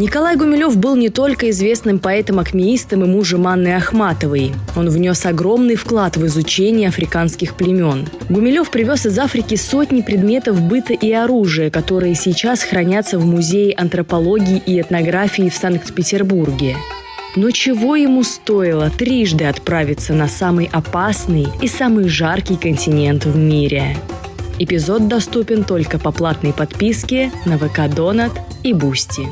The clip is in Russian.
Николай Гумилев был не только известным поэтом-акмеистом и мужем Анны Ахматовой. Он внес огромный вклад в изучение африканских племен. Гумилев привез из Африки сотни предметов быта и оружия, которые сейчас хранятся в Музее антропологии и этнографии в Санкт-Петербурге. Но чего ему стоило трижды отправиться на самый опасный и самый жаркий континент в мире? Эпизод доступен только по платной подписке на ВК Донат и Бусти.